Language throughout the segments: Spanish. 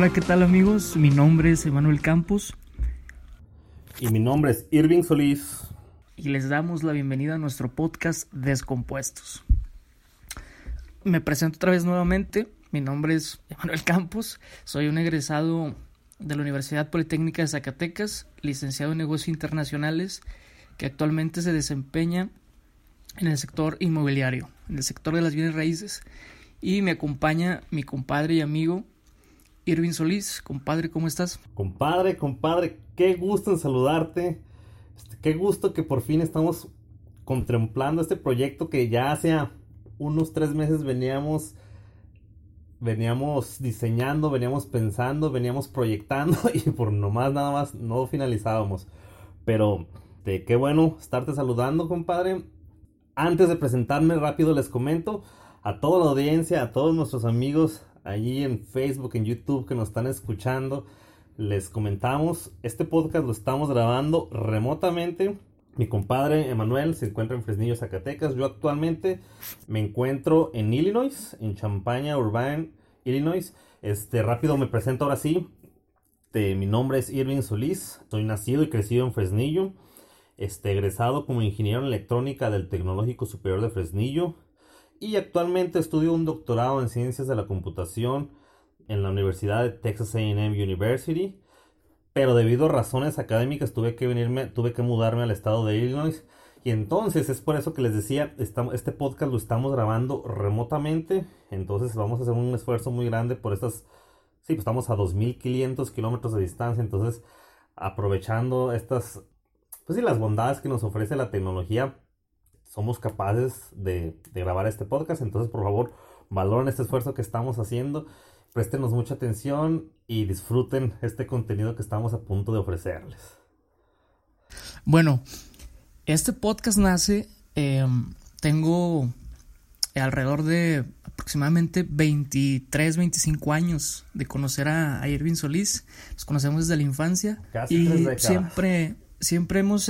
Hola, ¿qué tal amigos? Mi nombre es Emanuel Campos. Y mi nombre es Irving Solís. Y les damos la bienvenida a nuestro podcast Descompuestos. Me presento otra vez nuevamente. Mi nombre es Emanuel Campos. Soy un egresado de la Universidad Politécnica de Zacatecas, licenciado en negocios internacionales, que actualmente se desempeña en el sector inmobiliario, en el sector de las bienes raíces. Y me acompaña mi compadre y amigo Irving Solís. Compadre, ¿cómo estás? Compadre, compadre, qué gusto en saludarte. Este, qué gusto que por fin estamos contemplando este proyecto que ya hace unos tres meses veníamos veníamos diseñando, veníamos pensando, veníamos proyectando y por nomás nada más no finalizábamos. Pero de qué bueno estarte saludando, compadre. Antes de presentarme rápido les comento a toda la audiencia, a todos nuestros amigos allí en Facebook, en YouTube que nos están escuchando. Les comentamos, este podcast lo estamos grabando remotamente. Mi compadre Emanuel se encuentra en Fresnillo, Zacatecas. Yo actualmente me encuentro en Illinois, en Champaña, Urbane, Illinois. Este, rápido me presento ahora sí. Este, mi nombre es Irving Solís. Soy nacido y crecido en Fresnillo. Este, egresado como ingeniero en electrónica del Tecnológico Superior de Fresnillo y actualmente estudio un doctorado en ciencias de la computación en la Universidad de Texas A&M University, pero debido a razones académicas tuve que venirme, tuve que mudarme al estado de Illinois. Y entonces es por eso que les decía, este podcast lo estamos grabando remotamente, entonces vamos a hacer un esfuerzo muy grande por estas, sí, pues estamos a 2.500 kilómetros de distancia, entonces aprovechando estas, pues sí, las bondades que nos ofrece la tecnología, somos capaces de, grabar este podcast. Entonces, por favor, valoren este esfuerzo que estamos haciendo. Préstenos mucha atención y disfruten este contenido que estamos a punto de ofrecerles. Bueno, este podcast nace, em, tengo alrededor de aproximadamente 23, 25 años de conocer a, Irving Solís. Nos conocemos desde la infancia. Casi y siempre, siempre hemos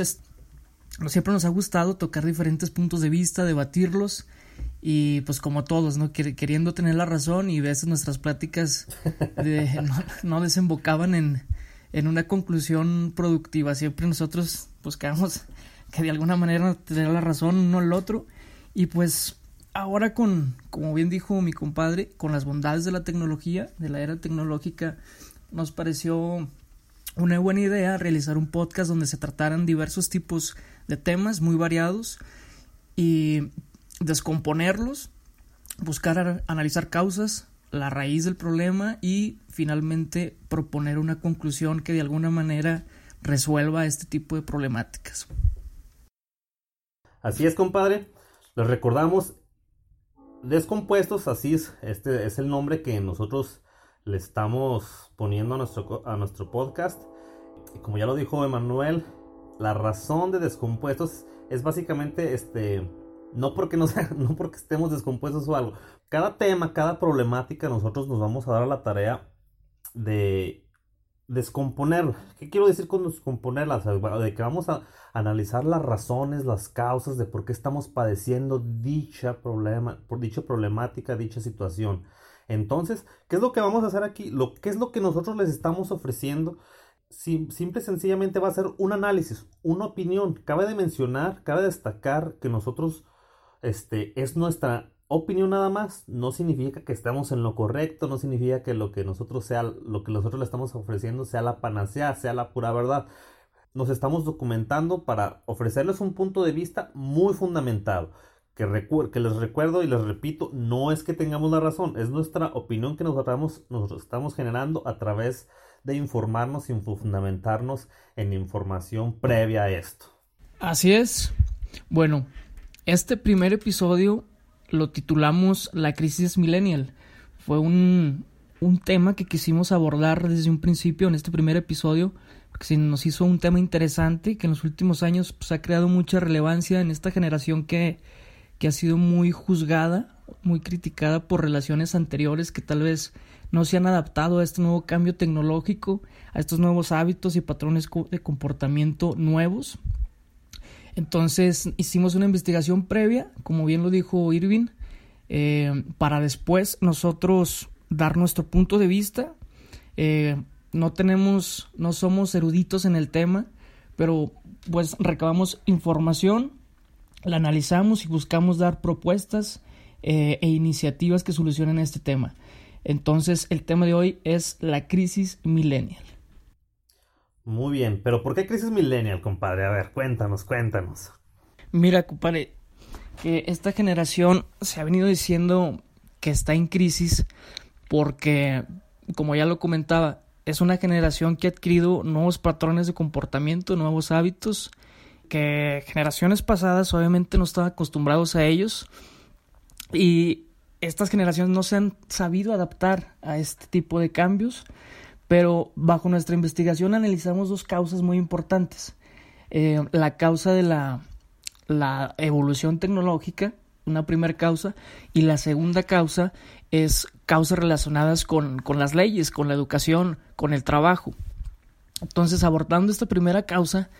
siempre nos ha gustado tocar diferentes puntos de vista, debatirlos y pues como todos, ¿no? Queriendo tener la razón y a veces nuestras pláticas no, desembocaban en, en, una conclusión productiva. Siempre nosotros quedamos que de alguna manera tener la razón uno al otro y pues ahora con, como bien dijo mi compadre, con las bondades de la tecnología, de la era tecnológica, nos pareció una buena idea realizar un podcast donde se trataran diversos tipos de temas muy variados y descomponerlos, buscar analizar causas, la raíz del problema y finalmente proponer una conclusión que de alguna manera resuelva este tipo de problemáticas. Así es, compadre. Les recordamos descompuestos, así es, este es el nombre que nosotros le estamos poniendo a nuestro, podcast. Como ya lo dijo Emanuel, la razón de descompuestos es básicamente este no porque no, no porque estemos descompuestos o algo. Cada tema, cada problemática nosotros nos vamos a dar a la tarea de descomponer. ¿Qué quiero decir con descomponerla? de que vamos a analizar las razones, las causas de por qué estamos padeciendo dicha problema, por dicha problemática, dicha situación. Entonces, ¿qué es lo que vamos a hacer aquí? Lo, ¿Qué es lo que nosotros les estamos ofreciendo? Simple y sencillamente va a ser un análisis, una opinión. Cabe de mencionar, cabe destacar que nosotros, este, es nuestra opinión nada más. No significa que estemos en lo correcto, no significa que lo que nosotros sea, lo que nosotros le estamos ofreciendo sea la panacea, sea la pura verdad. Nos estamos documentando para ofrecerles un punto de vista muy fundamentado. Que, que les recuerdo y les repito, no es que tengamos la razón, es nuestra opinión que nosotros estamos generando a través de de informarnos y fundamentarnos en información previa a esto. Así es. Bueno, este primer episodio lo titulamos La crisis millennial. Fue un, un tema que quisimos abordar desde un principio en este primer episodio, porque se nos hizo un tema interesante que en los últimos años pues, ha creado mucha relevancia en esta generación que, que ha sido muy juzgada, muy criticada por relaciones anteriores que tal vez no se han adaptado a este nuevo cambio tecnológico, a estos nuevos hábitos y patrones de comportamiento nuevos. Entonces hicimos una investigación previa, como bien lo dijo Irving, eh, para después nosotros dar nuestro punto de vista, Eh, no tenemos, no somos eruditos en el tema, pero pues recabamos información, la analizamos y buscamos dar propuestas eh, e iniciativas que solucionen este tema. Entonces, el tema de hoy es la crisis millennial. Muy bien, pero ¿por qué crisis millennial, compadre? A ver, cuéntanos, cuéntanos. Mira, compadre, que esta generación se ha venido diciendo que está en crisis porque, como ya lo comentaba, es una generación que ha adquirido nuevos patrones de comportamiento, nuevos hábitos, que generaciones pasadas obviamente no estaban acostumbrados a ellos y estas generaciones no se han sabido adaptar a este tipo de cambios, pero bajo nuestra investigación analizamos dos causas muy importantes. Eh, la causa de la, la evolución tecnológica, una primera causa, y la segunda causa es causas relacionadas con, con las leyes, con la educación, con el trabajo. Entonces, abordando esta primera causa,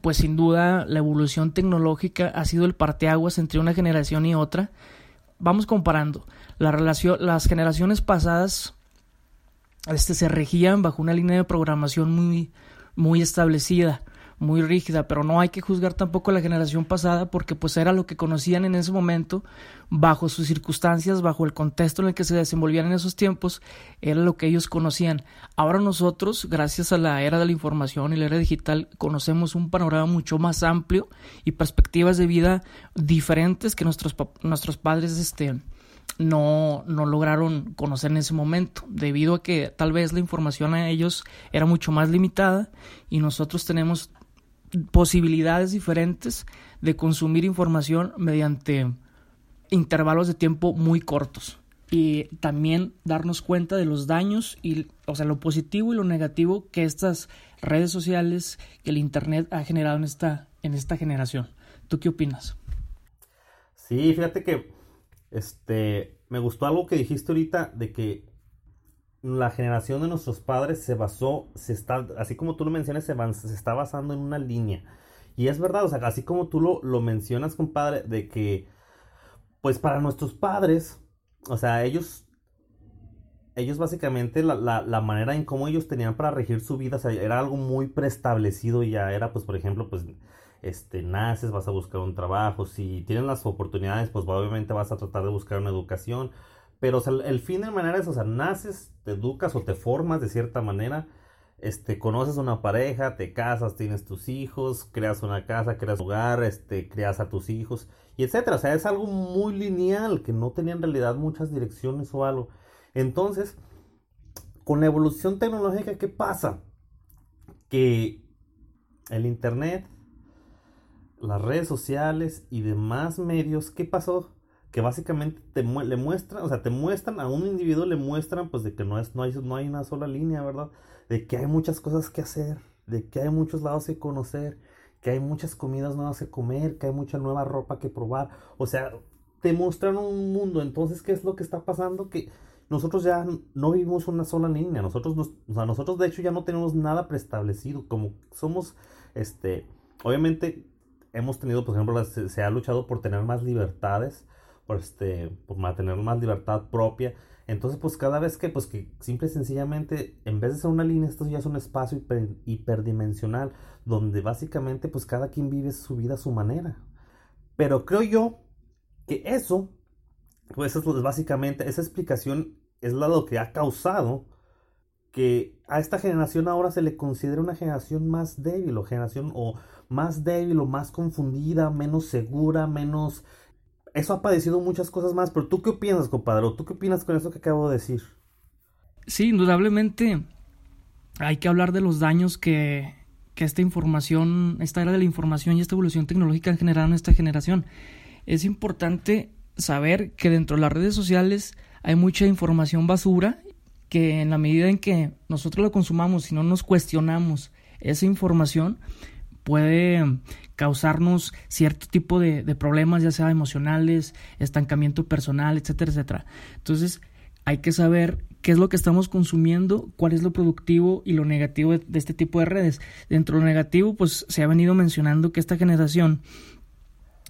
pues sin duda la evolución tecnológica ha sido el parteaguas entre una generación y otra, vamos comparando. La relación, las generaciones pasadas este, se regían bajo una línea de programación muy, muy establecida, muy rígida, pero no hay que juzgar tampoco a la generación pasada porque pues era lo que conocían en ese momento, bajo sus circunstancias, bajo el contexto en el que se desenvolvían en esos tiempos, era lo que ellos conocían. Ahora nosotros, gracias a la era de la información y la era digital, conocemos un panorama mucho más amplio y perspectivas de vida diferentes que nuestros, nuestros padres este, no, no lograron conocer en ese momento, debido a que tal vez la información a ellos era mucho más limitada y nosotros tenemos posibilidades diferentes de consumir información mediante intervalos de tiempo muy cortos y también darnos cuenta de los daños y o sea lo positivo y lo negativo que estas redes sociales que el internet ha generado en esta en esta generación. ¿Tú qué opinas? Sí, fíjate que este me gustó algo que dijiste ahorita de que la generación de nuestros padres se basó, se está, así como tú lo mencionas, se, se está basando en una línea. Y es verdad, o sea, así como tú lo, lo mencionas, compadre, de que, pues para nuestros padres, o sea, ellos, ellos básicamente la, la, la manera en cómo ellos tenían para regir su vida, o sea, era algo muy preestablecido ya, era pues, por ejemplo, pues, este, naces, vas a buscar un trabajo, si tienes las oportunidades, pues obviamente vas a tratar de buscar una educación, pero el fin de manera es, o sea, naces, te educas o te formas de cierta manera, este, conoces una pareja, te casas, tienes tus hijos, creas una casa, creas un hogar, este, creas a tus hijos, y etcétera. O sea, es algo muy lineal, que no tenía en realidad muchas direcciones o algo. Entonces, con la evolución tecnológica, ¿qué pasa? Que el internet, las redes sociales y demás medios, ¿qué pasó? Que básicamente te le muestran, o sea, te muestran a un individuo, le muestran pues de que no, es, no, hay, no hay una sola línea, ¿verdad? De que hay muchas cosas que hacer, de que hay muchos lados que conocer, que hay muchas comidas nuevas que comer, que hay mucha nueva ropa que probar, o sea, te muestran un mundo, entonces, ¿qué es lo que está pasando? Que nosotros ya no vivimos una sola línea, nosotros, nos, o sea, nosotros de hecho ya no tenemos nada preestablecido, como somos, este, obviamente hemos tenido, por ejemplo, se ha luchado por tener más libertades, por, este, por mantener más libertad propia. Entonces, pues cada vez que, pues que simple y sencillamente, en vez de ser una línea, esto ya es un espacio hiperdimensional, donde básicamente, pues cada quien vive su vida a su manera. Pero creo yo que eso, pues es básicamente, esa explicación es lo que ha causado que a esta generación ahora se le considere una generación más débil o generación o más débil o más confundida, menos segura, menos eso ha padecido muchas cosas más, pero tú qué opinas, compadre? ¿Tú qué opinas con eso que acabo de decir? Sí, indudablemente hay que hablar de los daños que, que esta información, esta era de la información y esta evolución tecnológica han generado en esta generación. Es importante saber que dentro de las redes sociales hay mucha información basura que en la medida en que nosotros la consumamos y no nos cuestionamos esa información, puede causarnos cierto tipo de, problemas, ya sea emocionales, estancamiento personal, etcétera, etcétera. Entonces, hay que saber qué es lo que estamos consumiendo, cuál es lo productivo y lo negativo de, este tipo de redes. Dentro de lo negativo, pues se ha venido mencionando que esta generación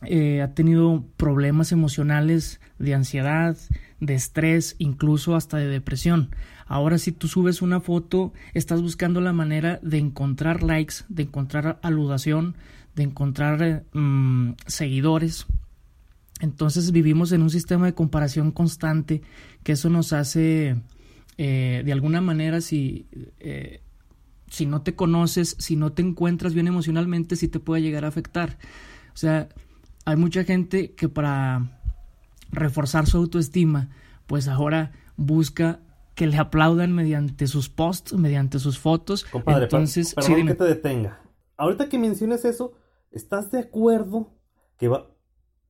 eh, ha tenido problemas emocionales de ansiedad, de estrés, incluso hasta de depresión. Ahora si tú subes una foto, estás buscando la manera de encontrar likes, de encontrar aludación, de encontrar mm, seguidores. Entonces vivimos en un sistema de comparación constante que eso nos hace, eh, de alguna manera, si, eh, si no te conoces, si no te encuentras bien emocionalmente, sí te puede llegar a afectar. O sea, hay mucha gente que para reforzar su autoestima, pues ahora busca que le aplaudan mediante sus posts, mediante sus fotos. Compadre, Entonces, perdón que te detenga. Ahorita que menciones eso, ¿estás de acuerdo que va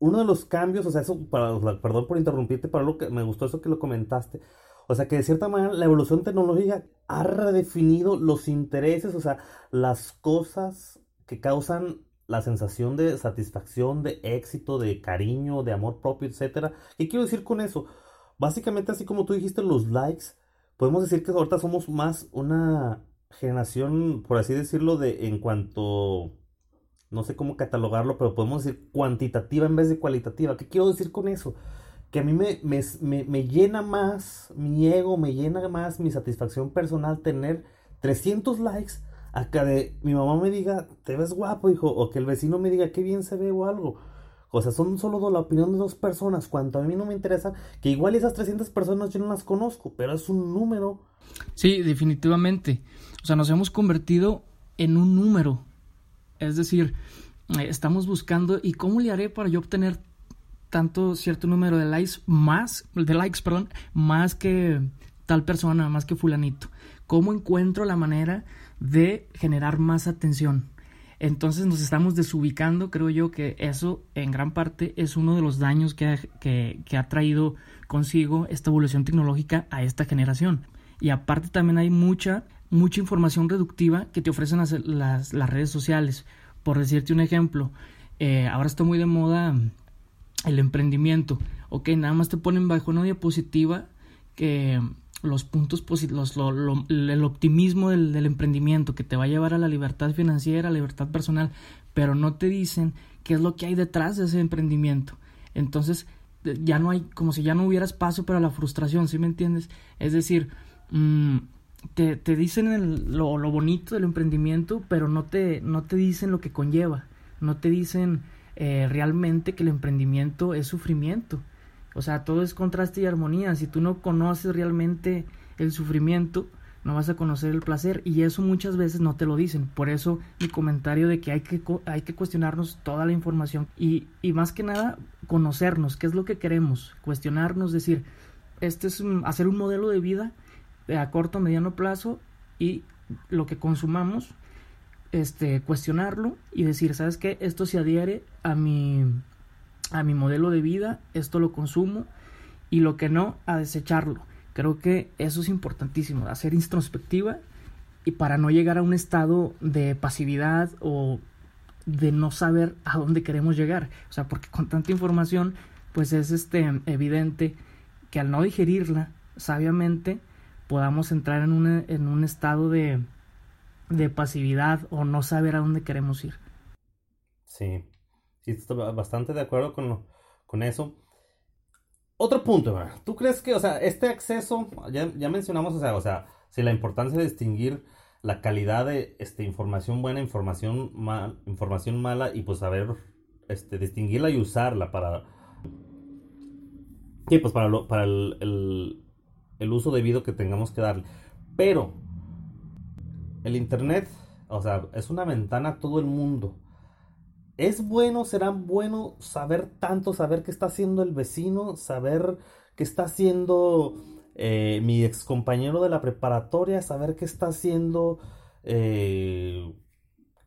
uno de los cambios, o sea, eso, para, perdón por interrumpirte, para lo que me gustó eso que lo comentaste, o sea, que de cierta manera la evolución tecnológica ha redefinido los intereses, o sea, las cosas que causan la sensación de satisfacción, de éxito, de cariño, de amor propio, etcétera. ¿Qué quiero decir con eso? Básicamente, así como tú dijiste, los likes, podemos decir que ahorita somos más una generación, por así decirlo, de en cuanto no sé cómo catalogarlo, pero podemos decir cuantitativa en vez de cualitativa. ¿Qué quiero decir con eso? Que a mí me, me, llena más mi ego, me llena más mi satisfacción personal tener 300 likes a que de, mi mamá me diga, te ves guapo, hijo, o que el vecino me diga, qué bien se ve o algo. O sea, son solo la opinión de dos personas. Cuanto a mí no me interesa, que igual esas 300 personas yo no las conozco, pero es un número. Sí, definitivamente. O sea, nos hemos convertido en un número. Es decir, eh, estamos buscando y cómo le haré para yo obtener tanto cierto número de likes más de likes, perdón, más que tal persona, más que fulanito. ¿Cómo encuentro la manera de generar más atención? Entonces nos estamos desubicando, creo yo que eso en gran parte es uno de los daños que ha, que, ha traído consigo esta evolución tecnológica a esta generación. Y aparte también hay mucha mucha información reductiva que te ofrecen las, las, redes sociales. Por decirte un ejemplo, eh, ahora está muy de moda el emprendimiento. Ok, nada más te ponen bajo una diapositiva que los puntos positivos, el optimismo del, emprendimiento que te va a llevar a la libertad financiera, a la libertad personal, pero no te dicen qué es lo que hay detrás de ese emprendimiento. Entonces, ya no hay, como si ya no hubiera espacio para la frustración, ¿sí me entiendes? Es decir, mmm, te, te dicen lo, lo, bonito del emprendimiento, pero no te, no te dicen lo que conlleva, no te dicen eh, realmente que el emprendimiento es sufrimiento. O sea, todo es contraste y armonía. Si tú no conoces realmente el sufrimiento, no vas a conocer el placer y eso muchas veces no te lo dicen. Por eso mi comentario de que hay que, hay que cuestionarnos toda la información y, y más que nada conocernos, qué es lo que queremos, cuestionarnos, decir, este es hacer un modelo de vida a corto, mediano plazo y lo que consumamos, este, cuestionarlo y decir, ¿sabes qué? Esto se adhiere a mi, a mi modelo de vida, esto lo consumo y lo que no, a desecharlo. Creo que eso es importantísimo, hacer introspectiva y para no llegar a un estado de pasividad o de no saber a dónde queremos llegar. O sea, porque con tanta información, pues es este evidente que al no digerirla sabiamente, podamos entrar en, en un estado de, de pasividad o no saber a dónde queremos ir. Sí, sí, estoy bastante de acuerdo con, con eso. Otro punto, ¿tú crees que, o sea, este acceso, ya, ya mencionamos, o sea, o sea, si la importancia de distinguir la calidad de este, información buena, información, mal, información mala y pues saber este, distinguirla y usarla para... Sí, pues para, para el, el uso debido que tengamos que darle. Pero el Internet, o sea, es una ventana a todo el mundo. ¿Es bueno, será bueno saber tanto, saber qué está haciendo el vecino, saber qué está haciendo eh, mi ex compañero de la preparatoria, saber qué está haciendo eh,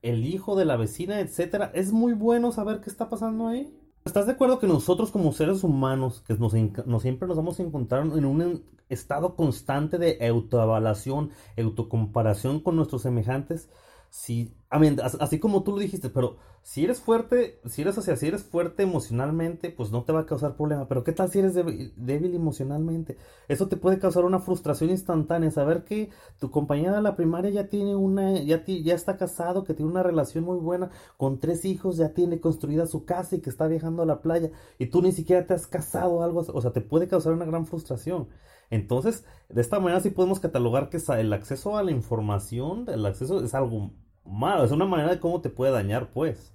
el hijo de la vecina, etcétera? ¿Es muy bueno saber qué está pasando ahí? ¿Estás de acuerdo que nosotros como seres humanos, que nos, siempre nos vamos a encontrar en un estado constante de autoevaluación, autocomparación con nuestros semejantes, si, así como tú lo dijiste, pero si eres fuerte, si eres, o sea, si eres fuerte emocionalmente, pues no te va a causar problema. Pero ¿qué tal si eres débil, emocionalmente? Eso te puede causar una frustración instantánea. Saber que tu compañera de la primaria ya tiene una, ya, ya está casado, que tiene una relación muy buena, con tres hijos, ya tiene construida su casa y que está viajando a la playa, y tú ni siquiera te has casado o algo, o sea, te puede causar una gran frustración. Entonces, de esta manera sí podemos catalogar que el acceso a la información, el acceso es algo malo, es una manera de cómo te puede dañar, pues.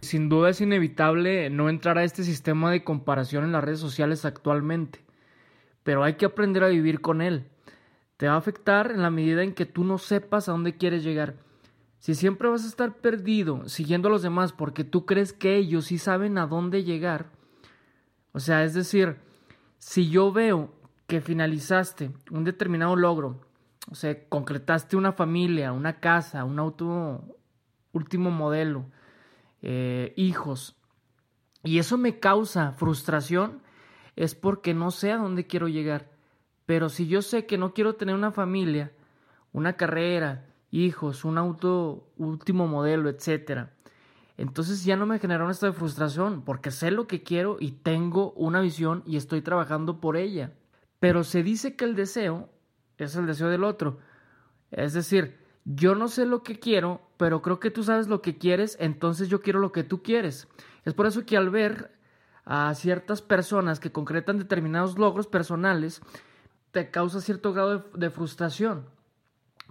Sin duda es inevitable no entrar a este sistema de comparación en las redes sociales actualmente, pero hay que aprender a vivir con él. Te va a afectar en la medida en que tú no sepas a dónde quieres llegar. Si siempre vas a estar perdido siguiendo a los demás porque tú crees que ellos sí saben a dónde llegar, o sea, es decir, si yo veo que finalizaste un determinado logro, o sea, concretaste una familia, una casa, un auto último modelo, eh, hijos, y eso me causa frustración, es porque no sé a dónde quiero llegar. Pero si yo sé que no quiero tener una familia, una carrera, hijos, un auto último modelo, etcétera, entonces ya no me genera una de frustración porque sé lo que quiero y tengo una visión y estoy trabajando por ella. Pero se dice que el deseo es el deseo del otro. Es decir, yo no sé lo que quiero, pero creo que tú sabes lo que quieres, entonces yo quiero lo que tú quieres. Es por eso que al ver a ciertas personas que concretan determinados logros personales, te causa cierto grado de, frustración.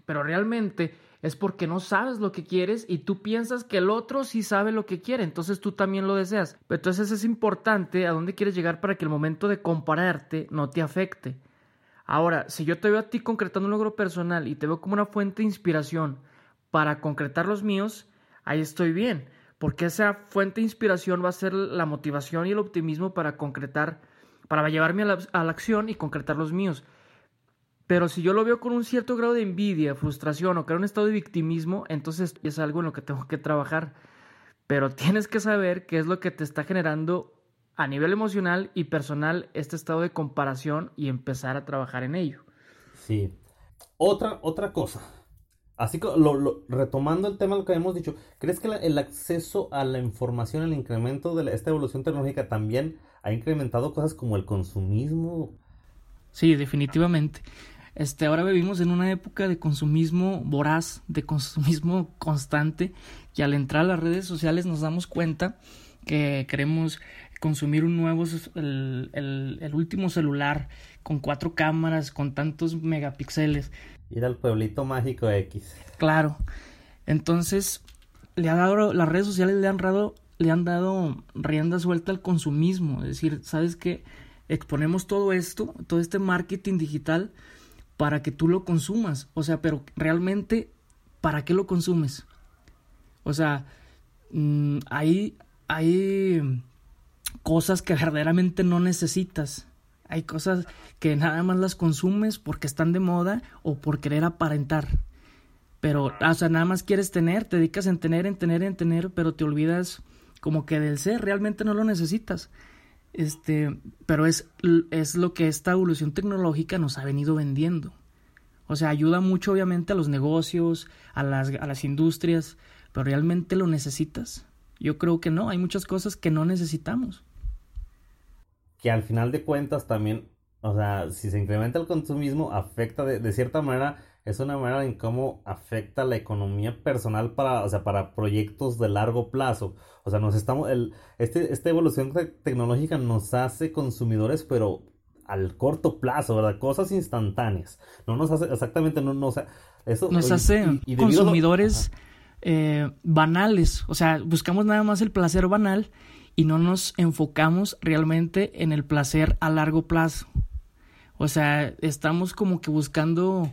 Pero realmente es porque no sabes lo que quieres y tú piensas que el otro sí sabe lo que quiere, entonces tú también lo deseas. Pero entonces es importante a dónde quieres llegar para que el momento de compararte no te afecte. Ahora, si yo te veo a ti concretando un logro personal y te veo como una fuente de inspiración para concretar los míos, ahí estoy bien, porque esa fuente de inspiración va a ser la motivación y el optimismo para concretar, para llevarme a la, acción y concretar los míos. Pero si yo lo veo con un cierto grado de envidia, frustración o crear un estado de victimismo, entonces es algo en lo que tengo que trabajar. Pero tienes que saber qué es lo que te está generando a nivel emocional y personal este estado de comparación y empezar a trabajar en ello. Sí. Otra, otra cosa. Así que lo, retomando el tema de lo que habíamos dicho, ¿crees que el acceso a la información, el incremento de esta evolución tecnológica también ha incrementado cosas como el consumismo? Sí, definitivamente. Este, ahora vivimos en una época de consumismo voraz, de consumismo constante, y al entrar a las redes sociales nos damos cuenta que queremos consumir un nuevo, el, el, último celular con cuatro cámaras, con tantos megapíxeles. Ir al pueblito mágico X. Claro. Entonces, le ha dado, las redes sociales le han dado, le han dado rienda suelta al consumismo. Es decir, ¿sabes qué? Exponemos todo esto, todo este marketing digital para que tú lo consumas. O sea, pero realmente, ¿para qué lo consumes? O sea, mm, hay, hay cosas que verdaderamente no necesitas. Hay cosas que nada más las consumes porque están de moda o por querer aparentar. Pero, o sea, nada más quieres tener, te dedicas en tener, en tener, en tener, pero te olvidas como que del ser, realmente no lo necesitas. Este, pero es, es lo que esta evolución tecnológica nos ha venido vendiendo. O sea, ayuda mucho obviamente a los negocios, a las, a las industrias, pero realmente lo necesitas. Yo creo que no, hay muchas cosas que no necesitamos. Que al final de cuentas también, o sea, si se incrementa el consumismo, afecta de, de cierta manera, es una manera en cómo afecta la economía personal para, o sea, para proyectos de largo plazo. O sea, nos estamos, el, este, esta evolución tecnológica nos hace consumidores, pero al corto plazo, ¿verdad? Cosas instantáneas. No nos hace, exactamente, no, no eso... Nos hace consumidores eh, banales, o sea, buscamos nada más el placer banal y no nos enfocamos realmente en el placer a largo plazo. O sea, estamos como que buscando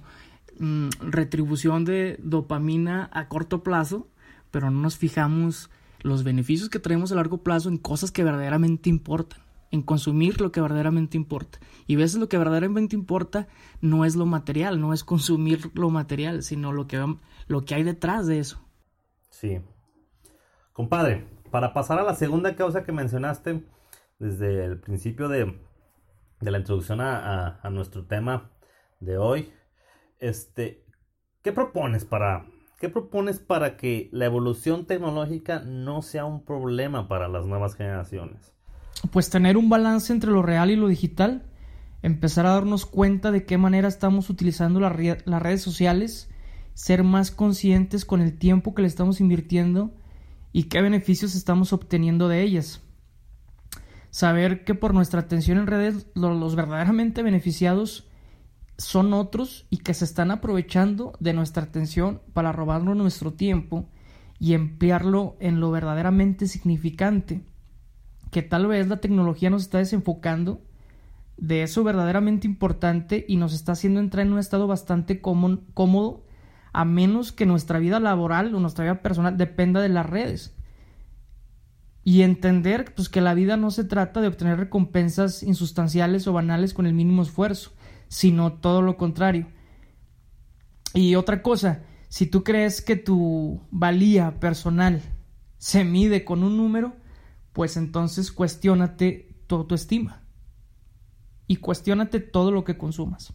mm, retribución de dopamina a corto plazo, pero no nos fijamos los beneficios que traemos a largo plazo en cosas que verdaderamente importan, en consumir lo que verdaderamente importa. Y a veces lo que verdaderamente importa no es lo material, no es consumir lo material, sino lo que, lo que hay detrás de eso. Sí. Compadre, para pasar a la segunda causa que mencionaste desde el principio de, la introducción a, a, nuestro tema de hoy, este, ¿qué propones para ¿qué propones para que la evolución tecnológica no sea un problema para las nuevas generaciones? Pues tener un balance entre lo real y lo digital, empezar a darnos cuenta de qué manera estamos utilizando las redes sociales, ser más conscientes con el tiempo que le estamos invirtiendo y qué beneficios estamos obteniendo de ellas. Saber que por nuestra atención en redes los verdaderamente beneficiados son otros y que se están aprovechando de nuestra atención para robarnos nuestro tiempo y emplearlo en lo verdaderamente significante, que tal vez la tecnología nos está desenfocando de eso verdaderamente importante y nos está haciendo entrar en un estado bastante cómodo a menos que nuestra vida laboral o nuestra vida personal dependa de las redes. Y entender pues, que la vida no se trata de obtener recompensas insustanciales o banales con el mínimo esfuerzo, sino todo lo contrario. Y otra cosa, si tú crees que tu valía personal se mide con un número, pues entonces cuestiónate tu autoestima y cuestiónate todo lo que consumas.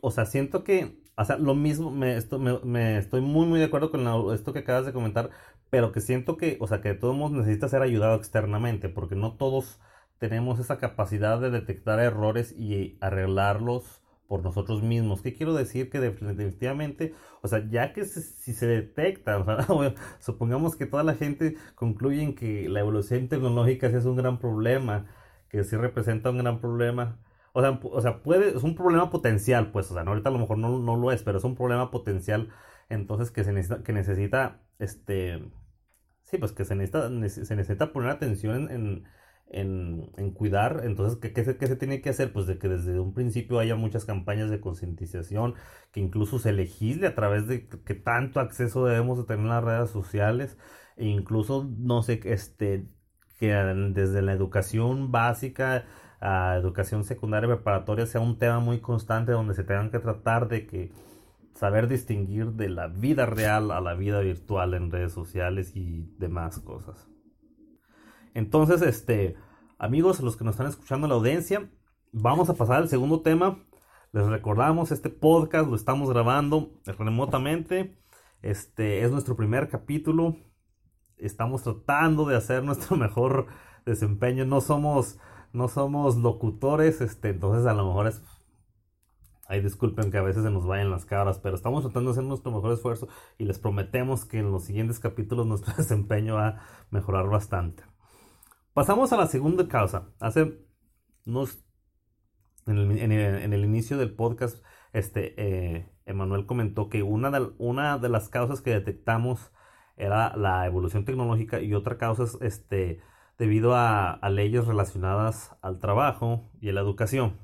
O sea, siento que, o sea, lo mismo, me, esto, me, estoy muy, muy de acuerdo con esto que acabas de comentar, pero que siento que, o sea, que de todos modos necesita ser ayudado externamente, porque no todos tenemos esa capacidad de detectar errores y arreglarlos por nosotros mismos. ¿Qué quiero decir? Que definitivamente, o sea, ya que si se detecta, o sea, supongamos que toda la gente concluye en que la evolución tecnológica sí es un gran problema, que sí representa un gran problema. O sea, o sea, puede, es un problema potencial, pues, o sea, ahorita a lo mejor no, no lo es, pero es un problema potencial, entonces que se necesita, que necesita, este, sí, pues que se necesita, se necesita poner atención en en, cuidar. Entonces, ¿qué, se, tiene que hacer? Pues de que desde un principio haya muchas campañas de concientización, que incluso se legisle a través de que tanto acceso debemos de tener a las redes sociales, e incluso, no sé, este, que desde la educación básica a educación secundaria preparatoria sea un tema muy constante donde se tengan que tratar de que saber distinguir de la vida real a la vida virtual en redes sociales y demás cosas. Entonces, este, amigos, los que nos están escuchando en la audiencia, vamos a pasar al segundo tema. Les recordamos, este podcast lo estamos grabando remotamente. Este es nuestro primer capítulo. Estamos tratando de hacer nuestro mejor desempeño. No somos, no somos locutores, este, entonces a lo mejor es Ay, disculpen que a veces se nos vayan las cabras, pero estamos tratando de hacer nuestro mejor esfuerzo y les prometemos que en los siguientes capítulos nuestro desempeño va a mejorar bastante. Pasamos a la segunda causa. Hace unos. En el, inicio del podcast, este, eh, Emanuel comentó que una de, una de las causas que detectamos era la evolución tecnológica y otra causa es este, debido a, leyes relacionadas al trabajo y a la educación.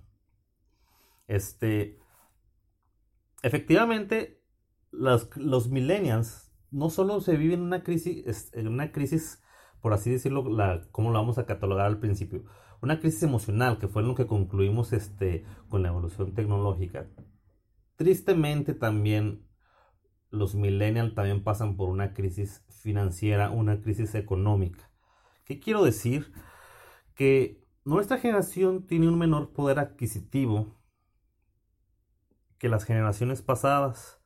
Este, efectivamente, los, millennials no solo se viven una crisis, en una crisis por así decirlo, la, cómo lo vamos a catalogar al principio. Una crisis emocional, que fue lo que concluimos este, con la evolución tecnológica. Tristemente también los millennials también pasan por una crisis financiera, una crisis económica. ¿Qué quiero decir? Que nuestra generación tiene un menor poder adquisitivo que las generaciones pasadas.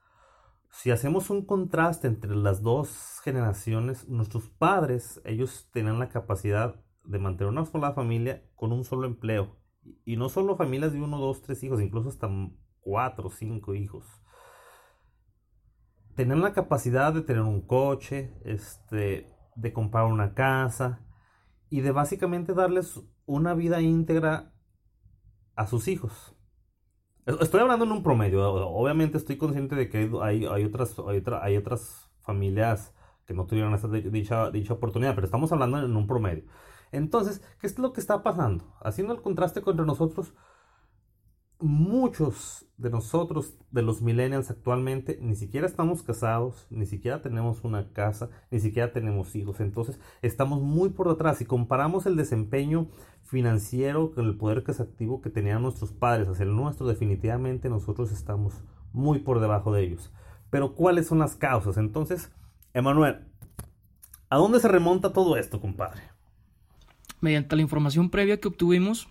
Si hacemos un contraste entre las dos generaciones, nuestros padres, ellos tenían la capacidad de mantener una sola familia con un solo empleo. Y no solo familias de uno, dos, tres hijos, incluso hasta cuatro, cinco hijos. Tenían la capacidad de tener un coche, este, de comprar una casa y de básicamente darles una vida íntegra a sus hijos. Estoy hablando en un promedio. Obviamente estoy consciente de que hay, hay, otras, hay, hay otras familias que no tuvieron esa dicha, dicha oportunidad, pero estamos hablando en un promedio. Entonces, ¿qué es lo que está pasando? Haciendo el contraste contra nosotros, muchos de nosotros, de los millennials actualmente, ni siquiera estamos casados, ni siquiera tenemos una casa, ni siquiera tenemos hijos. Entonces, estamos muy por detrás. Si comparamos el desempeño financiero con el poder activo que tenían nuestros padres hacia el nuestro, definitivamente nosotros estamos muy por debajo de ellos. Pero, ¿cuáles son las causas? Entonces, Emanuel, ¿a dónde se remonta todo esto, compadre? Mediante la información previa que obtuvimos,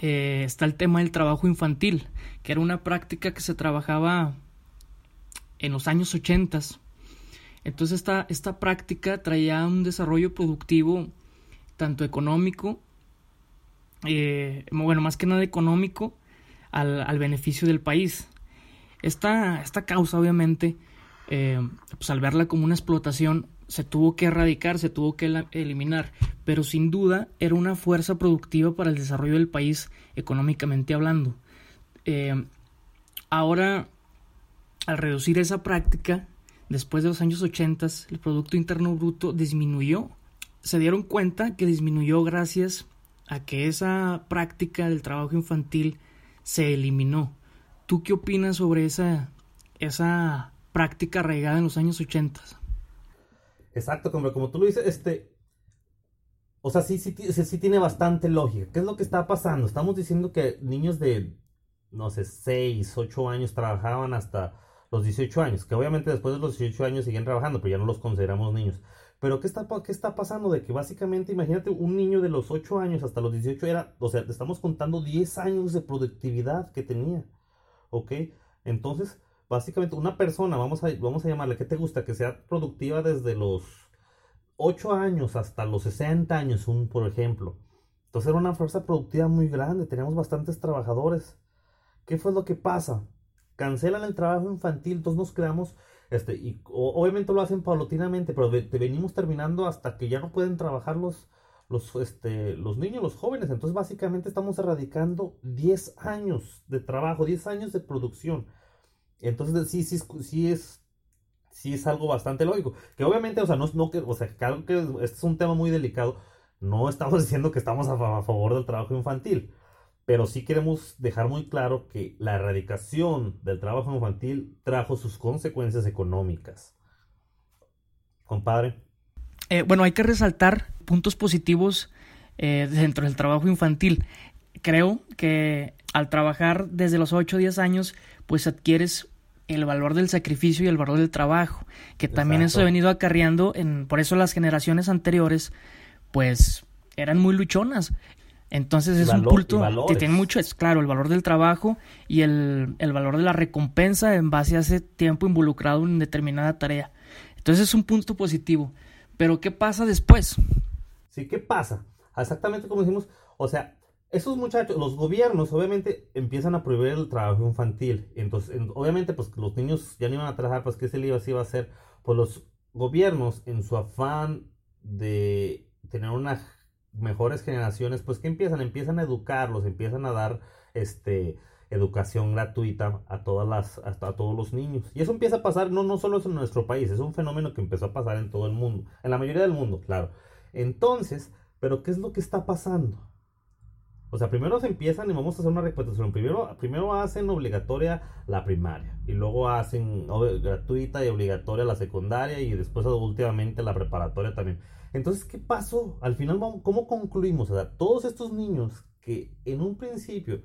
eh, está el tema del trabajo infantil, que era una práctica que se trabajaba en los años 80. Entonces esta, esta práctica traía un desarrollo productivo tanto económico, eh, bueno, más que nada económico, al, al beneficio del país. Esta, esta causa, obviamente, eh, pues al verla como una explotación, se tuvo que erradicar, se tuvo que eliminar, pero sin duda era una fuerza productiva para el desarrollo del país económicamente hablando. Eh, ahora, al reducir esa práctica, después de los años 80, el Producto Interno Bruto disminuyó. Se dieron cuenta que disminuyó gracias a que esa práctica del trabajo infantil se eliminó. ¿Tú qué opinas sobre esa, esa práctica arraigada en los años 80? Exacto, como, como tú lo dices, este, o sea, sí, sí, sí, tiene bastante lógica. ¿Qué es lo que está pasando? Estamos diciendo que niños de, no sé, 6, 8 años trabajaban hasta los 18 años, que obviamente después de los 18 años siguen trabajando, pero ya no los consideramos niños. Pero ¿qué está, ¿qué está pasando? De que básicamente, imagínate, un niño de los 8 años hasta los 18 era, o sea, estamos contando 10 años de productividad que tenía. ¿Ok? Entonces, básicamente una persona, vamos a, vamos a llamarle, ¿qué te gusta? Que sea productiva desde los 8 años hasta los 60 años, un, por ejemplo. Entonces era una fuerza productiva muy grande, teníamos bastantes trabajadores. ¿Qué fue lo que pasa? Cancelan el trabajo infantil, entonces nos creamos, este, y obviamente lo hacen paulatinamente, pero te venimos terminando hasta que ya no pueden trabajar los, los, este, los niños, los jóvenes. Entonces básicamente estamos erradicando 10 años de trabajo, 10 años de producción. Entonces, sí, sí, sí es, sí es algo bastante lógico. Que obviamente, o sea, no, no que, o sea, claro que este es un tema muy delicado. No estamos diciendo que estamos a, favor del trabajo infantil. Pero sí queremos dejar muy claro que la erradicación del trabajo infantil trajo sus consecuencias económicas. Compadre. Eh, bueno, hay que resaltar puntos positivos eh, dentro del trabajo infantil. Creo que al trabajar desde los 8 o 10 años, pues adquieres el valor del sacrificio y el valor del trabajo, que también eso ha venido acarreando, en, por eso las generaciones anteriores, pues eran muy luchonas. Entonces es un culto que tiene mucho, es claro, el valor del trabajo y el, el, valor de la recompensa en base a ese tiempo involucrado en determinada tarea. Entonces es un punto positivo. Pero ¿qué pasa después? Sí, ¿qué pasa? Exactamente como decimos, o sea, esos muchachos, los gobiernos obviamente empiezan a prohibir el trabajo infantil. Entonces, obviamente, pues los niños ya no iban a trabajar, pues ¿qué se le iba, a hacer? Pues los gobiernos, en su afán de tener unas mejores generaciones, pues ¿qué empiezan? Empiezan a educarlos, empiezan a dar este educación gratuita a todas las a, todos los niños. Y eso empieza a pasar no no solo en nuestro país, es un fenómeno que empezó a pasar en todo el mundo, en la mayoría del mundo, claro. Entonces, pero ¿qué es lo que está pasando? O sea, primero se empiezan y vamos a hacer una repetición. Primero, primero hacen obligatoria la primaria y luego hacen gratuita y obligatoria la secundaria y después últimamente la preparatoria también. Entonces, ¿qué pasó? Al final, ¿cómo concluimos? O sea, todos estos niños que en un principio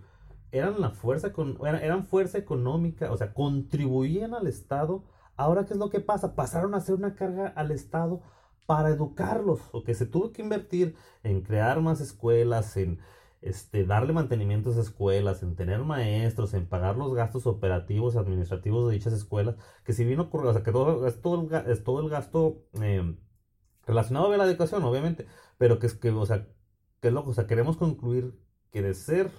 eran la fuerza, con, eran fuerza económica, o sea, contribuían al Estado, ahora ¿qué es lo que pasa? Pasaron a ser una carga al Estado para educarlos, o que se tuvo que invertir en crear más escuelas, en este, darle mantenimiento a esas escuelas, en tener maestros, en pagar los gastos operativos, administrativos de dichas escuelas, que si bien ocurre, o sea, que todo, es, todo el, es todo el gasto em, relacionado a la educación, obviamente, pero que es que, o sea, que es lo, o sea, queremos concluir que de ser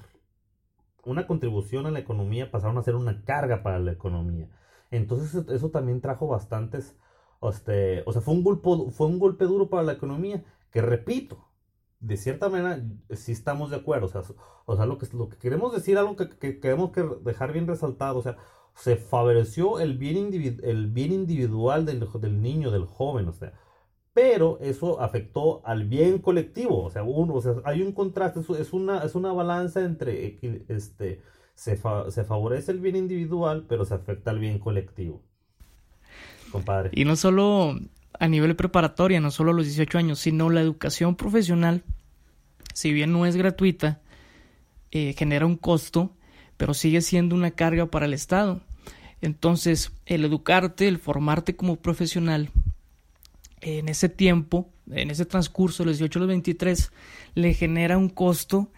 una contribución a la economía pasaron a ser una carga para la economía. Entonces eso también trajo bastantes, este, o sea, fue un golpe, fue un golpe duro para la economía, que repito, de cierta manera sí estamos de acuerdo. O sea, o sea lo, que, lo que queremos decir, algo que, queremos que dejar bien resaltado, o sea, se favoreció el bien, el bien individual del, del niño, del joven, o sea, pero eso afectó al bien colectivo, o sea, uno, o sea hay un contraste, es una, es una balanza entre, este, se, se favorece el bien individual, pero se afecta al bien colectivo. Compadre. Y no solo a nivel preparatoria, no solo a los 18 años, sino la educación profesional, si bien no es gratuita, eh, genera un costo, pero sigue siendo una carga para el Estado. Entonces, el educarte, el formarte como profesional, en ese tiempo, en ese transcurso, de los 18 a los 23, le genera un costo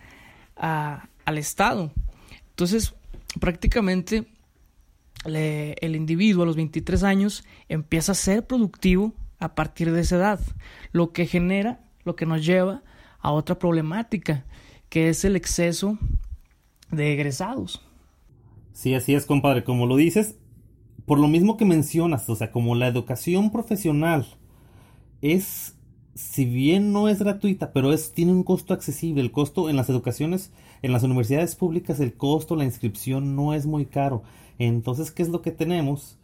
a, al Estado. Entonces, prácticamente el individuo a los 23 años empieza a ser productivo a partir de esa edad, lo que genera, lo que nos lleva a otra problemática, que es el exceso de egresados. Sí, así es, compadre, como lo dices, por lo mismo que mencionas, o sea, como la educación profesional es, si bien no es gratuita, pero es, tiene un costo accesible, el costo en las educaciones, en las universidades públicas, el costo, la inscripción no es muy caro. Entonces, ¿qué es lo que tenemos?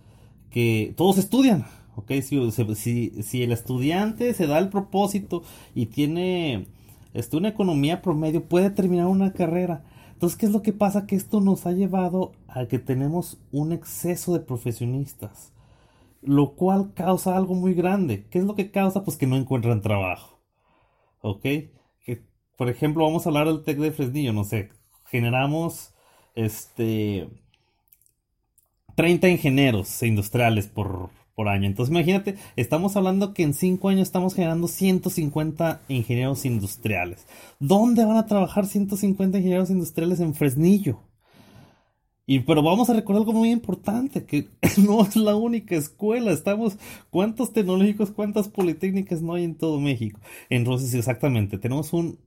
Que todos estudian, ¿ok? Si, si, el estudiante se da el propósito y tiene este, una economía promedio, puede terminar una carrera. Entonces, ¿qué es lo que pasa? Que esto nos ha llevado a que tenemos un exceso de profesionistas, lo cual causa algo muy grande. ¿Qué es lo que causa? Pues que no encuentran trabajo. ¿Ok? Por ejemplo, vamos a hablar del TEC de Fresnillo, no sé, generamos este 30 ingenieros industriales por, por año. Entonces imagínate, estamos hablando que en 5 años estamos generando 150 ingenieros industriales. ¿Dónde van a trabajar 150 ingenieros industriales en Fresnillo? Y pero vamos a recordar algo muy importante, que no es la única escuela, estamos, ¿cuántos tecnológicos, cuántas politécnicas no hay en todo México? Entonces, exactamente, tenemos un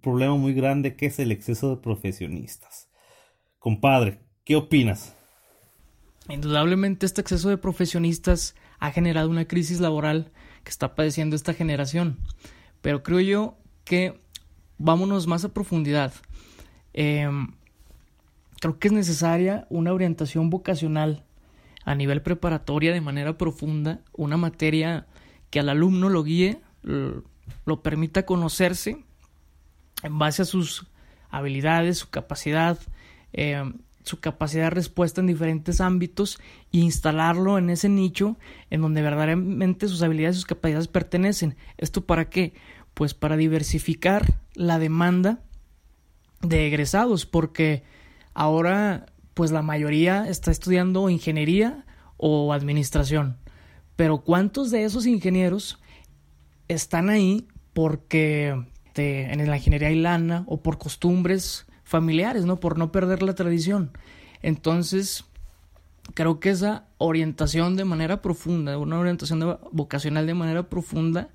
problema muy grande que es el exceso de profesionistas. Compadre, ¿qué opinas? Indudablemente este exceso de profesionistas ha generado una crisis laboral que está padeciendo esta generación. Pero creo yo que vámonos más a profundidad. Em, creo que es necesaria una orientación vocacional a nivel preparatoria de manera profunda, una materia que al alumno lo guíe, lo permita conocerse en base a sus habilidades, su capacidad, eh, su capacidad de respuesta en diferentes ámbitos e instalarlo en ese nicho en donde verdaderamente sus habilidades y sus capacidades pertenecen. ¿Esto para qué? Pues para diversificar la demanda de egresados, porque ahora pues la mayoría está estudiando ingeniería o administración. Pero ¿cuántos de esos ingenieros están ahí porque en la ingeniería hay lana o por costumbres familiares, ¿no? Por no perder la tradición. Entonces, creo que esa orientación de manera profunda, una orientación vocacional de manera profunda,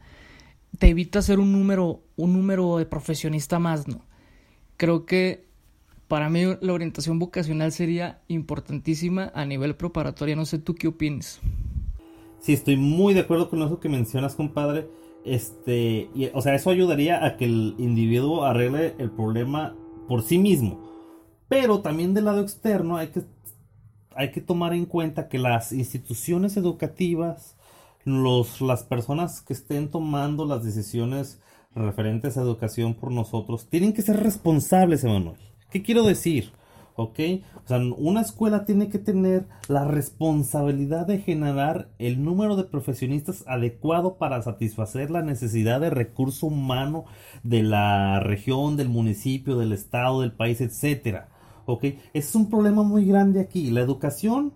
te evita ser un número, un número de profesionista más, ¿no? Creo que para mí la orientación vocacional sería importantísima a nivel preparatoria. No sé tú qué opinas. Sí, estoy muy de acuerdo con eso que mencionas, compadre. Este, o sea, eso ayudaría a que el individuo arregle el problema por sí mismo. Pero también del lado externo hay que, hay que tomar en cuenta que las instituciones educativas, los, las personas que estén tomando las decisiones referentes a educación por nosotros, tienen que ser responsables, Emanuel. ¿Qué quiero decir? ¿Ok? O sea, una escuela tiene que tener la responsabilidad de generar el número de profesionistas adecuado para satisfacer la necesidad de recurso humano de la región, del municipio, del estado, del país, etcétera. ¿Ok? Es un problema muy grande aquí. La educación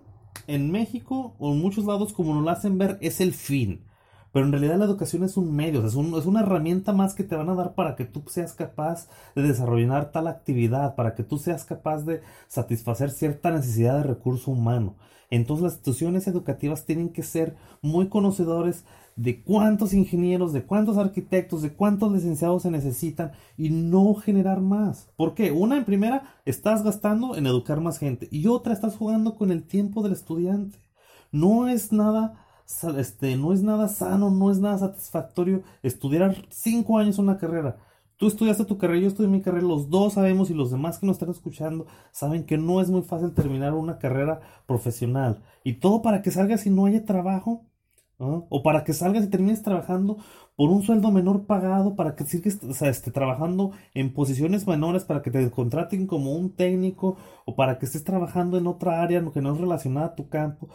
en México o en muchos lados, como nos lo hacen ver, es el fin. Pero en realidad la educación es un medio, es, es, una herramienta más que te van a dar para que tú seas capaz de desarrollar tal actividad, para que tú seas capaz de satisfacer cierta necesidad de recurso humano. Entonces las instituciones educativas tienen que ser muy conocedores de cuántos ingenieros, de cuántos arquitectos, de cuántos licenciados se necesitan y no generar más. ¿Por qué? Una en primera estás gastando en educar más gente y otra estás jugando con el tiempo del estudiante. No es nada este, no es nada sano, no es nada satisfactorio estudiar cinco años una carrera. Tú estudiaste tu carrera, yo estudié mi carrera, los dos sabemos y los demás que nos están escuchando saben que no es muy fácil terminar una carrera profesional. Y todo para que salgas y no haya trabajo, o para que salgas y termines trabajando por un sueldo menor pagado, para que sigas este, trabajando en posiciones menores, para que te contraten como un técnico, o para que estés trabajando en otra área que no es relacionada a tu campo.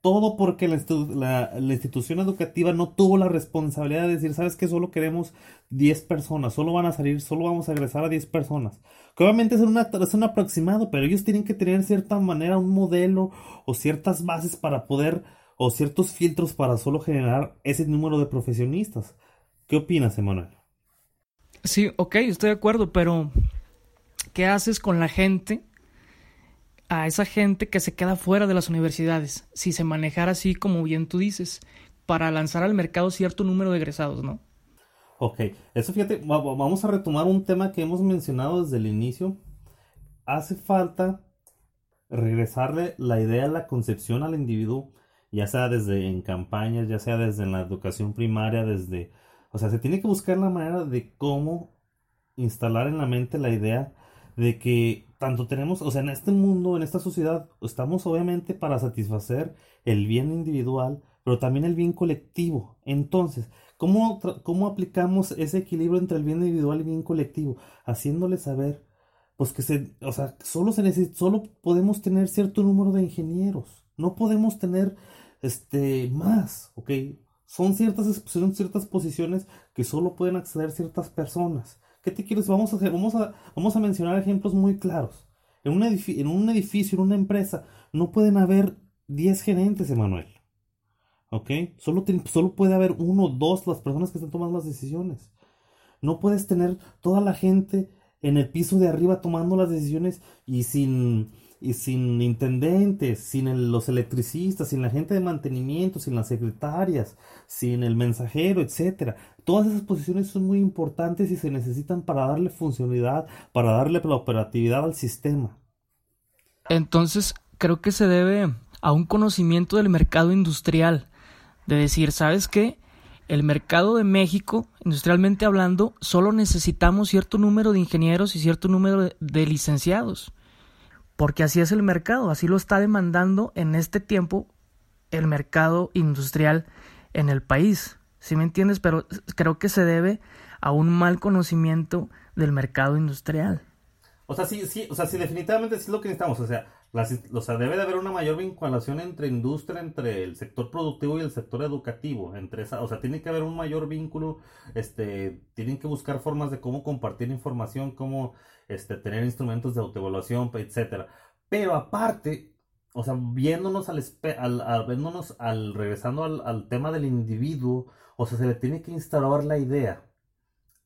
Todo porque la, institución educativa no tuvo la responsabilidad de decir, sabes que solo queremos 10 personas, solo van a salir, solo vamos a agresar a 10 personas. Que obviamente es, es un aproximado, pero ellos tienen que tener cierta manera un modelo o ciertas bases para poder, o ciertos filtros para solo generar ese número de profesionistas. ¿Qué opinas, Emanuel? Sí, ok, estoy de acuerdo, pero ¿qué haces con la gente? A esa gente que se queda fuera de las universidades, si se manejara así como bien tú dices, para lanzar al mercado cierto número de egresados, ¿no? Ok, eso fíjate, vamos a retomar un tema que hemos mencionado desde el inicio. Hace falta regresarle la idea, la concepción al individuo, ya sea desde en campañas, ya sea desde la educación primaria, desde... O sea, se tiene que buscar la manera de cómo instalar en la mente la idea de que tanto tenemos, o sea, en este mundo, en esta sociedad, estamos obviamente para satisfacer el bien individual, pero también el bien colectivo. Entonces, ¿cómo, cómo aplicamos ese equilibrio entre el bien individual y el bien colectivo? Haciéndole saber pues que se, o sea, solo se necesita, solo podemos tener cierto número de ingenieros, no podemos tener, este, más, ¿ok? Son ciertas, son ciertas posiciones que solo pueden acceder ciertas personas. ¿Qué te quieres? Vamos a vamos a, vamos a mencionar ejemplos muy claros. En un, en un edificio, en una empresa, no pueden haber 10 gerentes, Emanuel. ¿Ok? Solo, solo puede haber uno o dos las personas que están tomando las decisiones. No puedes tener toda la gente en el piso de arriba tomando las decisiones y sin, y sin intendentes, sin los electricistas, sin la gente de mantenimiento, sin las secretarias, sin el mensajero, etcétera. Todas esas posiciones son muy importantes y se necesitan para darle funcionalidad, para darle la operatividad al sistema. Entonces, creo que se debe a un conocimiento del mercado industrial, de decir, ¿sabes qué? el mercado de México, industrialmente hablando, solo necesitamos cierto número de ingenieros y cierto número de, licenciados. Porque así es el mercado, así lo está demandando en este tiempo el mercado industrial en el país. ¿Sí me entiendes? Pero creo que se debe a un mal conocimiento del mercado industrial. O sea, sí, sí, o sea, sí, definitivamente es lo que necesitamos. O sea, sea, debe de haber una mayor vinculación entre industria, entre el sector productivo y el sector educativo. Entre esa, o sea, tiene que haber un mayor vínculo. Este, tienen que buscar formas de cómo compartir información, cómo este, tener instrumentos de autoevaluación, etcétera. Pero aparte, o sea, viéndonos al, al, viéndonos al regresando al, al tema del individuo, o sea, se le tiene que instalar la idea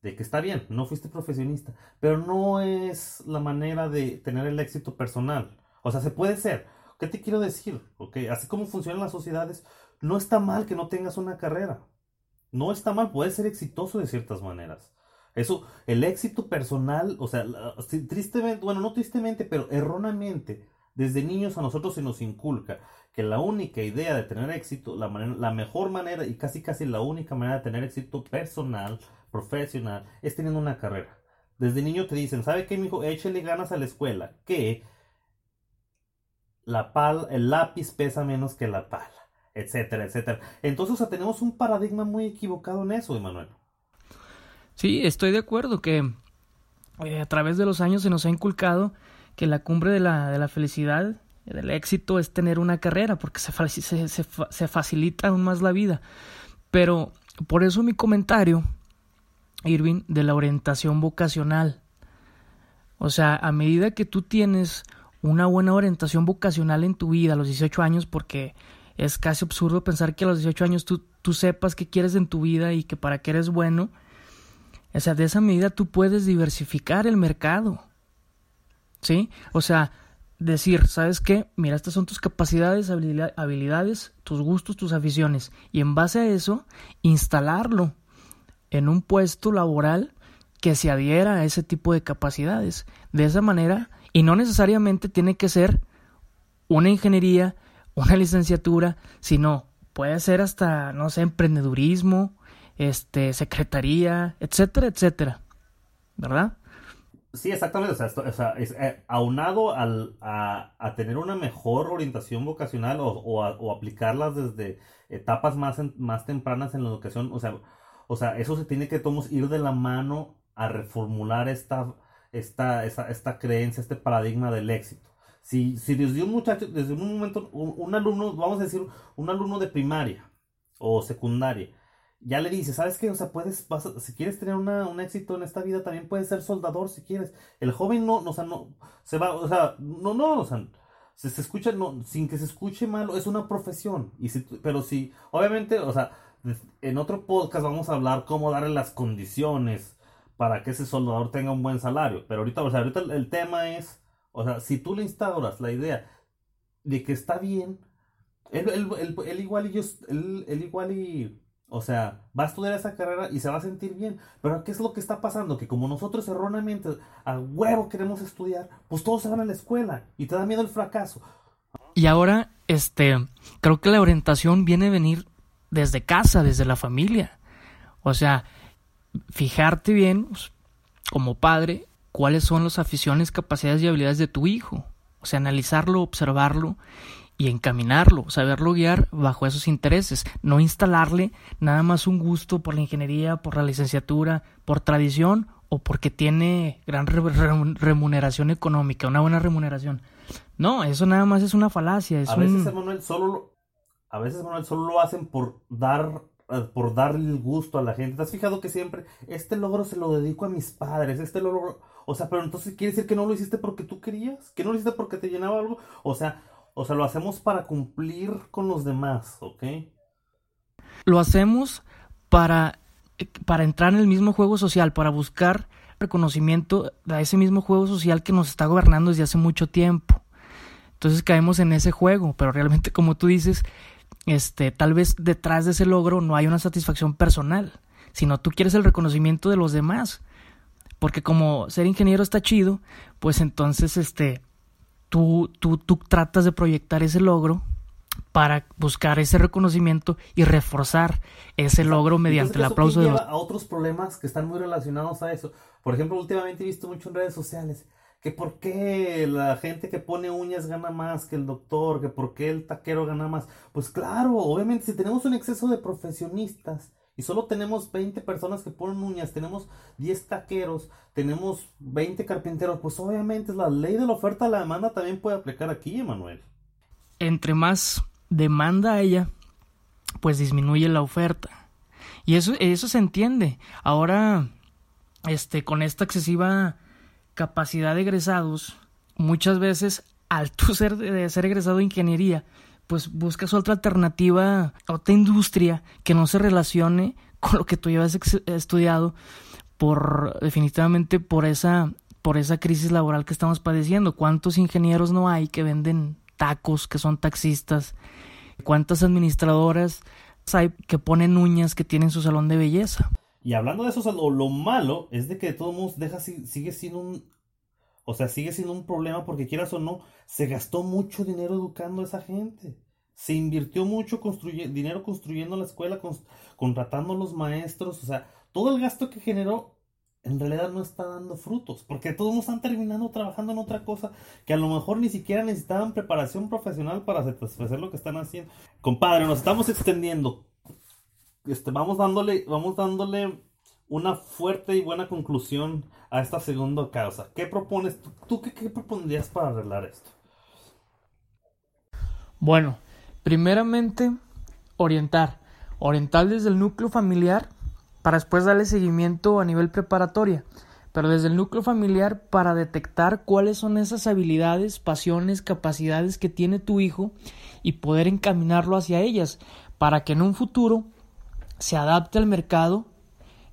de que está bien, no fuiste profesionista, pero no es la manera de tener el éxito personal. O sea, se puede ser. ¿Qué te quiero decir? Okay, así como funcionan las sociedades, no está mal que no tengas una carrera. No está mal, puedes ser exitoso de ciertas maneras. Eso, el éxito personal, o sea, tristemente, bueno, no tristemente, pero erróneamente, desde niños a nosotros se nos inculca que la única idea de tener éxito, la, la mejor manera y casi casi la única manera de tener éxito personal, profesional, es teniendo una carrera. Desde niño te dicen, ¿sabe qué, mijo? Échale ganas a la escuela. Que la pala, el lápiz pesa menos que la pala, etcétera, etcétera. Entonces, tenemos un paradigma muy equivocado en eso, Emanuel. Sí, estoy de acuerdo que eh, a través de los años se nos ha inculcado que la cumbre de la, de la felicidad, del éxito, es tener una carrera, porque se, se, se, facilita aún más la vida. Pero por eso mi comentario, Irving, de la orientación vocacional. O sea, a medida que tú tienes una buena orientación vocacional en tu vida a los 18 años porque es casi absurdo pensar que a los 18 años tú, tú sepas qué quieres en tu vida y que para qué eres bueno. O sea, de esa medida tú puedes diversificar el mercado. ¿Sí? O sea, decir, ¿sabes qué? Mira, estas son tus capacidades, habilidades, tus gustos, tus aficiones. Y en base a eso, instalarlo en un puesto laboral que se adhiera a ese tipo de capacidades. De esa manera, y no necesariamente tiene que ser una ingeniería, una licenciatura, sino puede ser hasta, no sé, emprendedurismo, este, secretaría, etcétera, etcétera. ¿Verdad? Sí, exactamente. O sea, es, eh, aunado al, a, a, tener una mejor orientación vocacional o, o, aplicarlas desde etapas más, más tempranas en la educación, o sea, o sea, eso se tiene que todos ir de la mano a reformular esta, esta, esta, esta creencia, este paradigma del éxito. Si, si desde un muchacho, desde un momento, un, alumno, vamos a decir, un alumno de primaria o secundaria, ya le dice, ¿sabes qué? O sea, puedes, si quieres tener una, un éxito en esta vida, también puedes ser soldador si quieres. El joven no, no o sea, no, se va, o sea, no, no, o sea, se, se escucha, no, sin que se escuche malo, es una profesión. Y si, pero si, obviamente, o sea, en otro podcast vamos a hablar cómo darle las condiciones para que ese soldador tenga un buen salario. Pero ahorita, o sea, ahorita el, tema es, o sea, si tú le instauras la idea de que está bien, él, igual y yo, él, igual y, o sea, va a estudiar esa carrera y se va a sentir bien. Pero ¿qué es lo que está pasando? Que como nosotros erróneamente a huevo queremos estudiar, pues todos se van a la escuela y te da miedo el fracaso. Y ahora, este, creo que la orientación viene a venir desde casa, desde la familia. O sea, fijarte bien, pues, como padre, cuáles son las aficiones, capacidades y habilidades de tu hijo. O sea, analizarlo, observarlo y encaminarlo, saberlo guiar bajo esos intereses, no instalarle nada más un gusto por la ingeniería, por la licenciatura, por tradición o porque tiene gran remuneración económica, una buena remuneración. No, eso nada más es una falacia. a veces, Emanuel, solo, a veces, Manuel, solo lo hacen por dar eh, por darle el gusto a la gente. ¿Te has fijado que siempre este logro se lo dedico a mis padres? Este logro, o sea, pero entonces quiere decir que no lo hiciste porque tú querías, que no lo hiciste porque te llenaba algo, o sea, o sea, lo hacemos para cumplir con los demás, ¿ok? Lo hacemos para para entrar en el mismo juego social, para buscar reconocimiento a ese mismo juego social que nos está gobernando desde hace mucho tiempo. Entonces caemos en ese juego, pero realmente como tú dices, este, tal vez detrás de ese logro no hay una satisfacción personal, sino tú quieres el reconocimiento de los demás. Porque como ser ingeniero está chido, pues entonces este, tú, tú, tú tratas de proyectar ese logro para buscar ese reconocimiento y reforzar ese logro mediante el aplauso de los... a otros problemas que están muy relacionados a eso. Por ejemplo, últimamente he visto mucho en redes sociales que por qué la gente que pone uñas gana más que el doctor, que por qué el taquero gana más. Pues claro, obviamente si tenemos un exceso de profesionistas y solo tenemos 20 personas que ponen uñas, tenemos 10 taqueros, tenemos 20 carpinteros, pues obviamente la ley de la oferta y la demanda también puede aplicar aquí, Emanuel. Entre más demanda ella, pues disminuye la oferta. Y eso, eso se entiende. Ahora, este, con esta excesiva capacidad de egresados, muchas veces al tú ser, de ser egresado de ingeniería, pues buscas otra alternativa, otra industria que no se relacione con lo que tú llevas estudiado por definitivamente por esa por esa crisis laboral que estamos padeciendo. ¿Cuántos ingenieros no hay que venden tacos, que son taxistas? ¿Cuántas administradoras hay que ponen uñas, que tienen su salón de belleza? Y hablando de eso, lo, malo es de que de todos modos deja, sigue siendo un. O sea, sigue siendo un problema porque quieras o no, se gastó mucho dinero educando a esa gente. Se invirtió mucho dinero construyendo la escuela, contratando a los maestros. O sea, todo el gasto que generó en realidad no está dando frutos, porque todos están terminando trabajando en otra cosa que a lo mejor ni siquiera necesitaban preparación profesional para satisfacer lo que están haciendo. Compadre, nos estamos extendiendo este, vamos dándole, vamos dándole una fuerte y buena conclusión a esta segunda causa. ¿Qué propones? ¿Tú, qué, qué propondrías para arreglar esto? Bueno, primeramente, orientar. Orientar desde el núcleo familiar para después darle seguimiento a nivel preparatoria. Pero desde el núcleo familiar para detectar cuáles son esas habilidades, pasiones, capacidades que tiene tu hijo y poder encaminarlo hacia ellas para que en un futuro se adapte al mercado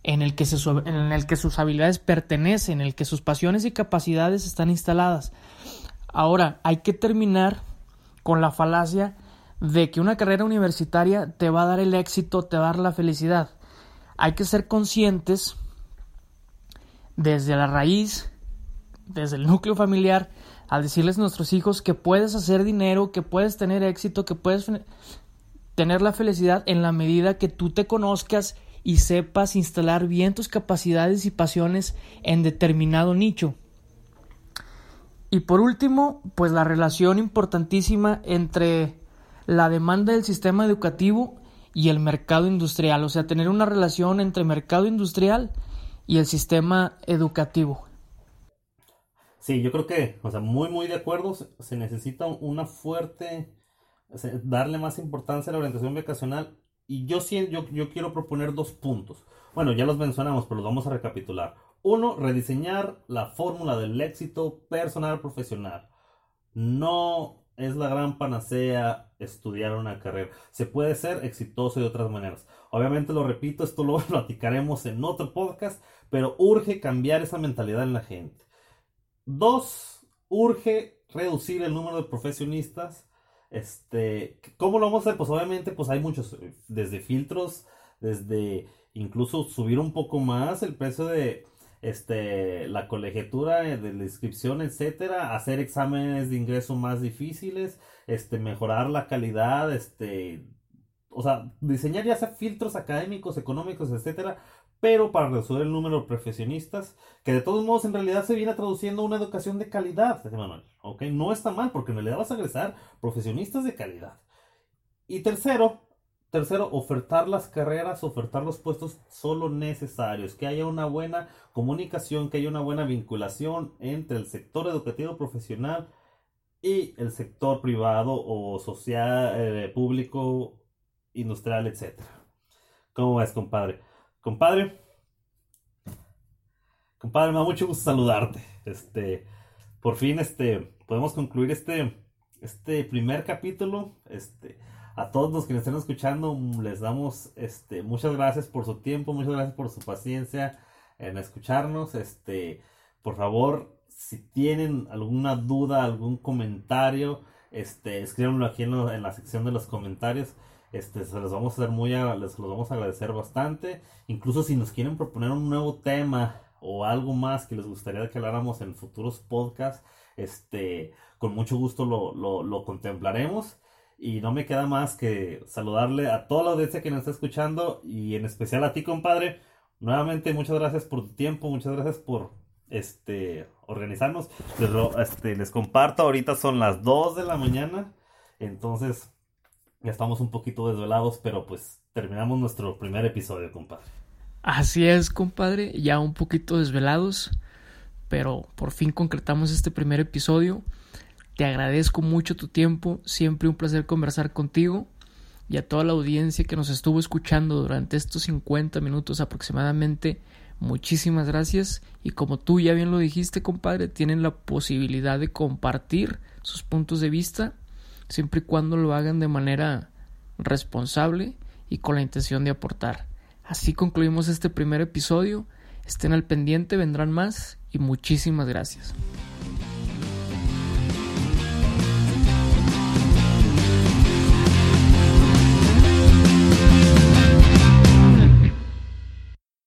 en el, que en el que sus habilidades pertenecen, en el que sus pasiones y capacidades están instaladas. Ahora, hay que terminar con la falacia de que una carrera universitaria te va a dar el éxito, te va a dar la felicidad. Hay que ser conscientes desde la raíz, desde el núcleo familiar, al decirles a nuestros hijos que puedes hacer dinero, que puedes tener éxito, que puedes tener la felicidad en la medida que tú te conozcas y sepas instalar bien tus capacidades y pasiones en determinado nicho. Y por último, pues la relación importantísima entre la demanda del sistema educativo y el mercado industrial, o sea, tener una relación entre mercado industrial y el sistema educativo. Sí, yo creo que, o sea, muy, muy de acuerdo, se necesita una fuerte darle más importancia a la orientación vacacional. Y yo, yo, yo quiero proponer dos puntos. Bueno, ya los mencionamos, pero los vamos a recapitular. Uno, rediseñar la fórmula del éxito personal profesional. No es la gran panacea estudiar una carrera. Se puede ser exitoso de otras maneras. Obviamente lo repito, esto lo platicaremos en otro podcast, pero urge cambiar esa mentalidad en la gente. Dos, urge reducir el número de profesionistas. Este, ¿cómo lo vamos a hacer? Pues obviamente, pues hay muchos, desde filtros, desde incluso subir un poco más el precio de este, la colegiatura de la inscripción, etcétera, hacer exámenes de ingreso más difíciles, este, mejorar la calidad, este, o sea, diseñar ya sea filtros académicos, económicos, etcétera, pero para reducir el número de profesionistas, que de todos modos en realidad se viene traduciendo una educación de calidad, Manuel, ¿ok? No está mal, porque en realidad vas a agresar profesionistas de calidad. Y tercero, tercero, ofertar las carreras, ofertar los puestos solo necesarios, que haya una buena comunicación, que haya una buena vinculación entre el sector educativo profesional y el sector privado o social, eh, público, industrial, etc. ¿Cómo ves, compadre? Compadre, compadre, me mucho gusto saludarte. Este, por fin, este, podemos concluir este, este primer capítulo. Este, a todos los que nos estén escuchando, les damos, este, muchas gracias por su tiempo, muchas gracias por su paciencia en escucharnos. Este, por favor, si tienen alguna duda, algún comentario, este, escríbanlo aquí en la sección de los comentarios. Este, se los vamos a hacer muy, les los vamos a agradecer bastante. Incluso si nos quieren proponer un nuevo tema o algo más que les gustaría que habláramos en futuros podcasts, este, con mucho gusto lo, lo, lo contemplaremos. Y no me queda más que saludarle a toda la audiencia que nos está escuchando y en especial a ti, compadre. Nuevamente, muchas gracias por tu tiempo, muchas gracias por este organizarnos. Les, este, les comparto, ahorita son las 2 de la mañana. Entonces, estamos un poquito desvelados, pero pues terminamos nuestro primer episodio, compadre. Así es, compadre, ya un poquito desvelados, pero por fin concretamos este primer episodio. Te agradezco mucho tu tiempo, siempre un placer conversar contigo y a toda la audiencia que nos estuvo escuchando durante estos 50 minutos aproximadamente. Muchísimas gracias y como tú ya bien lo dijiste, compadre, tienen la posibilidad de compartir sus puntos de vista siempre y cuando lo hagan de manera responsable y con la intención de aportar. Así concluimos este primer episodio. Estén al pendiente, vendrán más y muchísimas gracias.